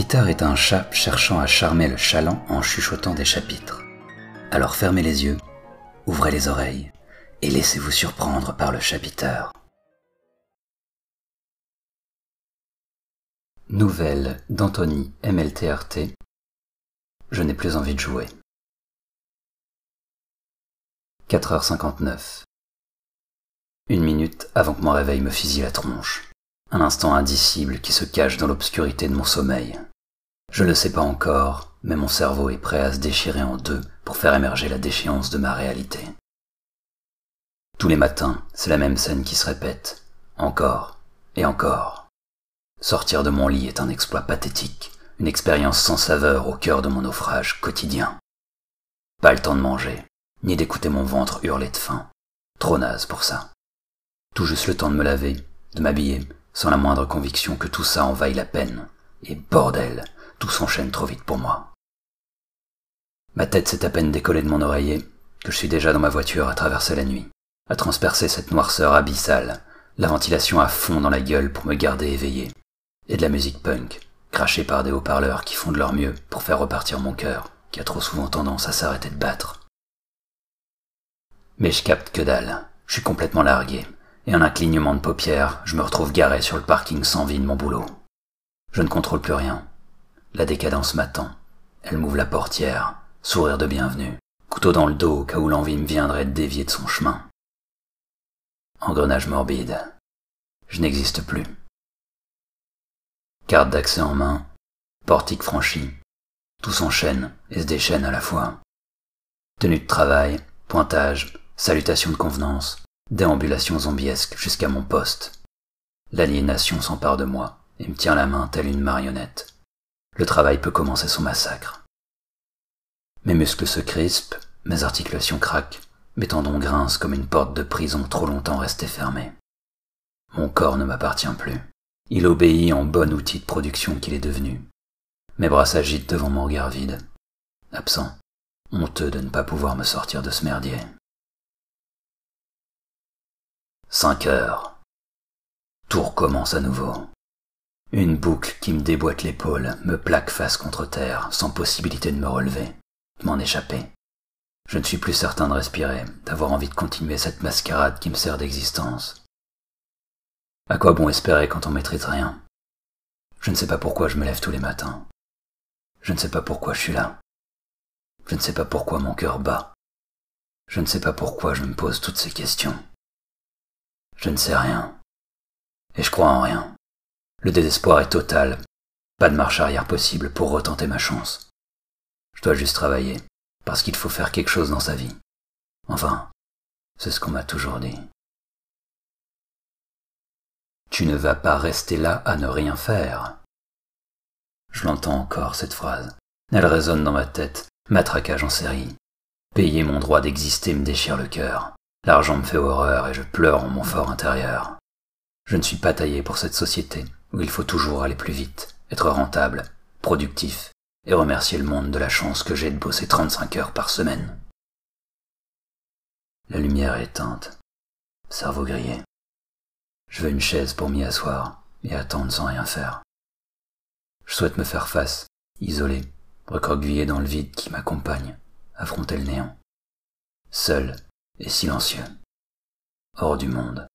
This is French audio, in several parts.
Peter est un chat cherchant à charmer le chaland en chuchotant des chapitres. Alors fermez les yeux, ouvrez les oreilles et laissez-vous surprendre par le chapiteur. Nouvelle d'Anthony MLTRT. Je n'ai plus envie de jouer. 4h59. Une minute avant que mon réveil me fusille la tronche. Un instant indicible qui se cache dans l'obscurité de mon sommeil. Je ne le sais pas encore, mais mon cerveau est prêt à se déchirer en deux pour faire émerger la déchéance de ma réalité. Tous les matins, c'est la même scène qui se répète, encore et encore. Sortir de mon lit est un exploit pathétique, une expérience sans saveur au cœur de mon naufrage quotidien. Pas le temps de manger, ni d'écouter mon ventre hurler de faim. Trop naze pour ça. Tout juste le temps de me laver, de m'habiller, sans la moindre conviction que tout ça en vaille la peine. Et bordel, tout s'enchaîne trop vite pour moi. Ma tête s'est à peine décollée de mon oreiller, que je suis déjà dans ma voiture à traverser la nuit, à transpercer cette noirceur abyssale, la ventilation à fond dans la gueule pour me garder éveillé, et de la musique punk, crachée par des haut-parleurs qui font de leur mieux pour faire repartir mon cœur, qui a trop souvent tendance à s'arrêter de battre. Mais je capte que dalle, je suis complètement largué, et un clignement de paupières, je me retrouve garé sur le parking sans vie de mon boulot. Je ne contrôle plus rien, la décadence m'attend. Elle m'ouvre la portière, sourire de bienvenue, couteau dans le dos au cas où l'envie me viendrait de dévier de son chemin. Engrenage morbide. Je n'existe plus. Carte d'accès en main, portique franchi. Tout s'enchaîne et se déchaîne à la fois. Tenue de travail, pointage, salutation de convenance, déambulation zombiesque jusqu'à mon poste. L'aliénation s'empare de moi et me tient la main telle une marionnette le travail peut commencer son massacre. Mes muscles se crispent, mes articulations craquent, mes tendons grincent comme une porte de prison trop longtemps restée fermée. Mon corps ne m'appartient plus. Il obéit en bon outil de production qu'il est devenu. Mes bras s'agitent devant mon regard vide. Absent, honteux de ne pas pouvoir me sortir de ce merdier. Cinq heures. Tout recommence à nouveau. Une boucle qui me déboîte l'épaule, me plaque face contre terre, sans possibilité de me relever, de m'en échapper. Je ne suis plus certain de respirer, d'avoir envie de continuer cette mascarade qui me sert d'existence. À quoi bon espérer quand on maîtrise rien? Je ne sais pas pourquoi je me lève tous les matins. Je ne sais pas pourquoi je suis là. Je ne sais pas pourquoi mon cœur bat. Je ne sais pas pourquoi je me pose toutes ces questions. Je ne sais rien. Et je crois en rien. Le désespoir est total. Pas de marche arrière possible pour retenter ma chance. Je dois juste travailler, parce qu'il faut faire quelque chose dans sa vie. Enfin, c'est ce qu'on m'a toujours dit. Tu ne vas pas rester là à ne rien faire. Je l'entends encore, cette phrase. Elle résonne dans ma tête, matraquage en série. Payer mon droit d'exister me déchire le cœur. L'argent me fait horreur et je pleure en mon fort intérieur. Je ne suis pas taillé pour cette société où il faut toujours aller plus vite, être rentable, productif, et remercier le monde de la chance que j'ai de bosser 35 heures par semaine. La lumière est éteinte, cerveau grillé. Je veux une chaise pour m'y asseoir et attendre sans rien faire. Je souhaite me faire face, isolé, recroquevillé dans le vide qui m'accompagne, affronter le néant. Seul et silencieux. Hors du monde.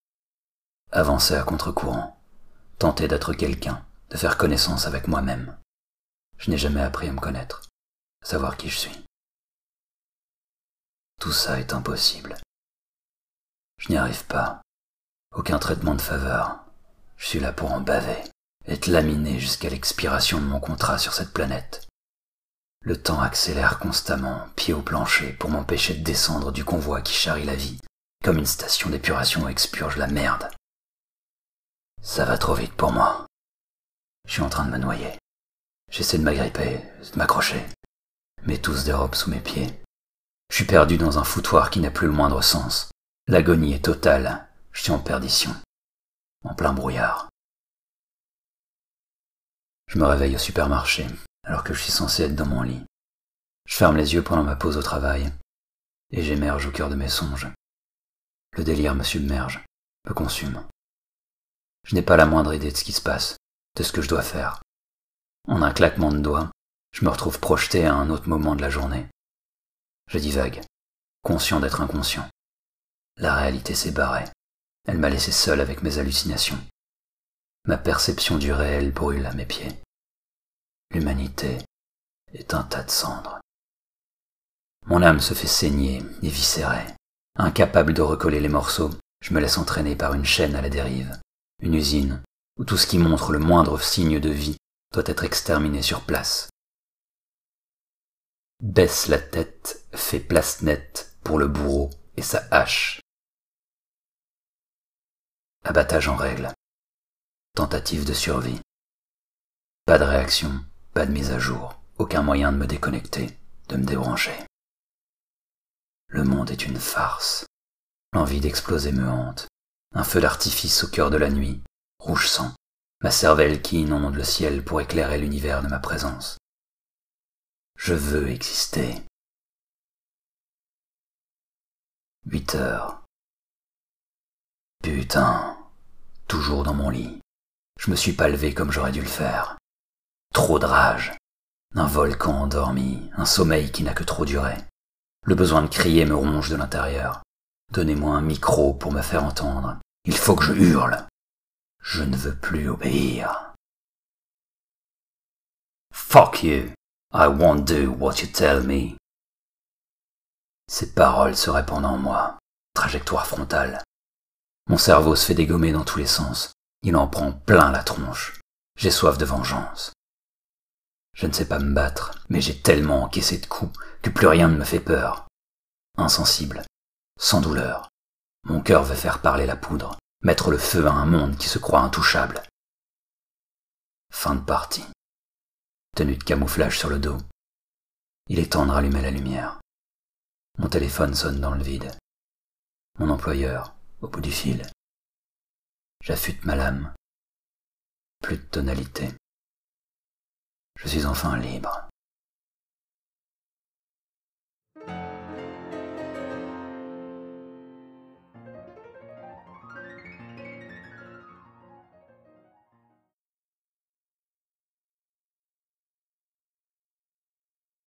Avancer à contre-courant tenter d'être quelqu'un, de faire connaissance avec moi-même. Je n'ai jamais appris à me connaître, à savoir qui je suis. Tout ça est impossible. Je n'y arrive pas. Aucun traitement de faveur. Je suis là pour en baver, être laminé jusqu'à l'expiration de mon contrat sur cette planète. Le temps accélère constamment, pied au plancher, pour m'empêcher de descendre du convoi qui charrie la vie, comme une station d'épuration expurge la merde. Ça va trop vite pour moi. Je suis en train de me noyer. J'essaie de m'agripper, de m'accrocher. Mais tous dérobent sous mes pieds. Je suis perdu dans un foutoir qui n'a plus le moindre sens. L'agonie est totale. Je suis en perdition. En plein brouillard. Je me réveille au supermarché, alors que je suis censé être dans mon lit. Je ferme les yeux pendant ma pause au travail, et j'émerge au cœur de mes songes. Le délire me submerge, me consume. Je n'ai pas la moindre idée de ce qui se passe, de ce que je dois faire. En un claquement de doigts, je me retrouve projeté à un autre moment de la journée. Je divague, conscient d'être inconscient. La réalité s'est barrée. Elle m'a laissé seul avec mes hallucinations. Ma perception du réel brûle à mes pieds. L'humanité est un tas de cendres. Mon âme se fait saigner, éviscérer. Incapable de recoller les morceaux, je me laisse entraîner par une chaîne à la dérive, une usine, où tout ce qui montre le moindre signe de vie doit être exterminé sur place. Baisse la tête, fait place nette pour le bourreau et sa hache. Abattage en règle. Tentative de survie. Pas de réaction, pas de mise à jour, aucun moyen de me déconnecter, de me débrancher. Le monde est une farce. L'envie d'exploser me hante. Un feu d'artifice au cœur de la nuit, rouge sang, ma cervelle qui inonde le ciel pour éclairer l'univers de ma présence. Je veux exister. Huit heures. Putain, toujours dans mon lit. Je me suis pas levé comme j'aurais dû le faire. Trop de rage. Un volcan endormi, un sommeil qui n'a que trop duré. Le besoin de crier me ronge de l'intérieur. Donnez-moi un micro pour me faire entendre. Il faut que je hurle. Je ne veux plus obéir. Fuck you. I won't do what you tell me. Ces paroles se répandent en moi. Trajectoire frontale. Mon cerveau se fait dégommer dans tous les sens. Il en prend plein la tronche. J'ai soif de vengeance. Je ne sais pas me battre, mais j'ai tellement encaissé de coups que plus rien ne me fait peur. Insensible, sans douleur, mon cœur veut faire parler la poudre, mettre le feu à un monde qui se croit intouchable. Fin de partie. Tenue de camouflage sur le dos. Il est temps de rallumer la lumière. Mon téléphone sonne dans le vide. Mon employeur, au bout du fil. J'affûte ma lame. Plus de tonalité. Je suis enfin libre.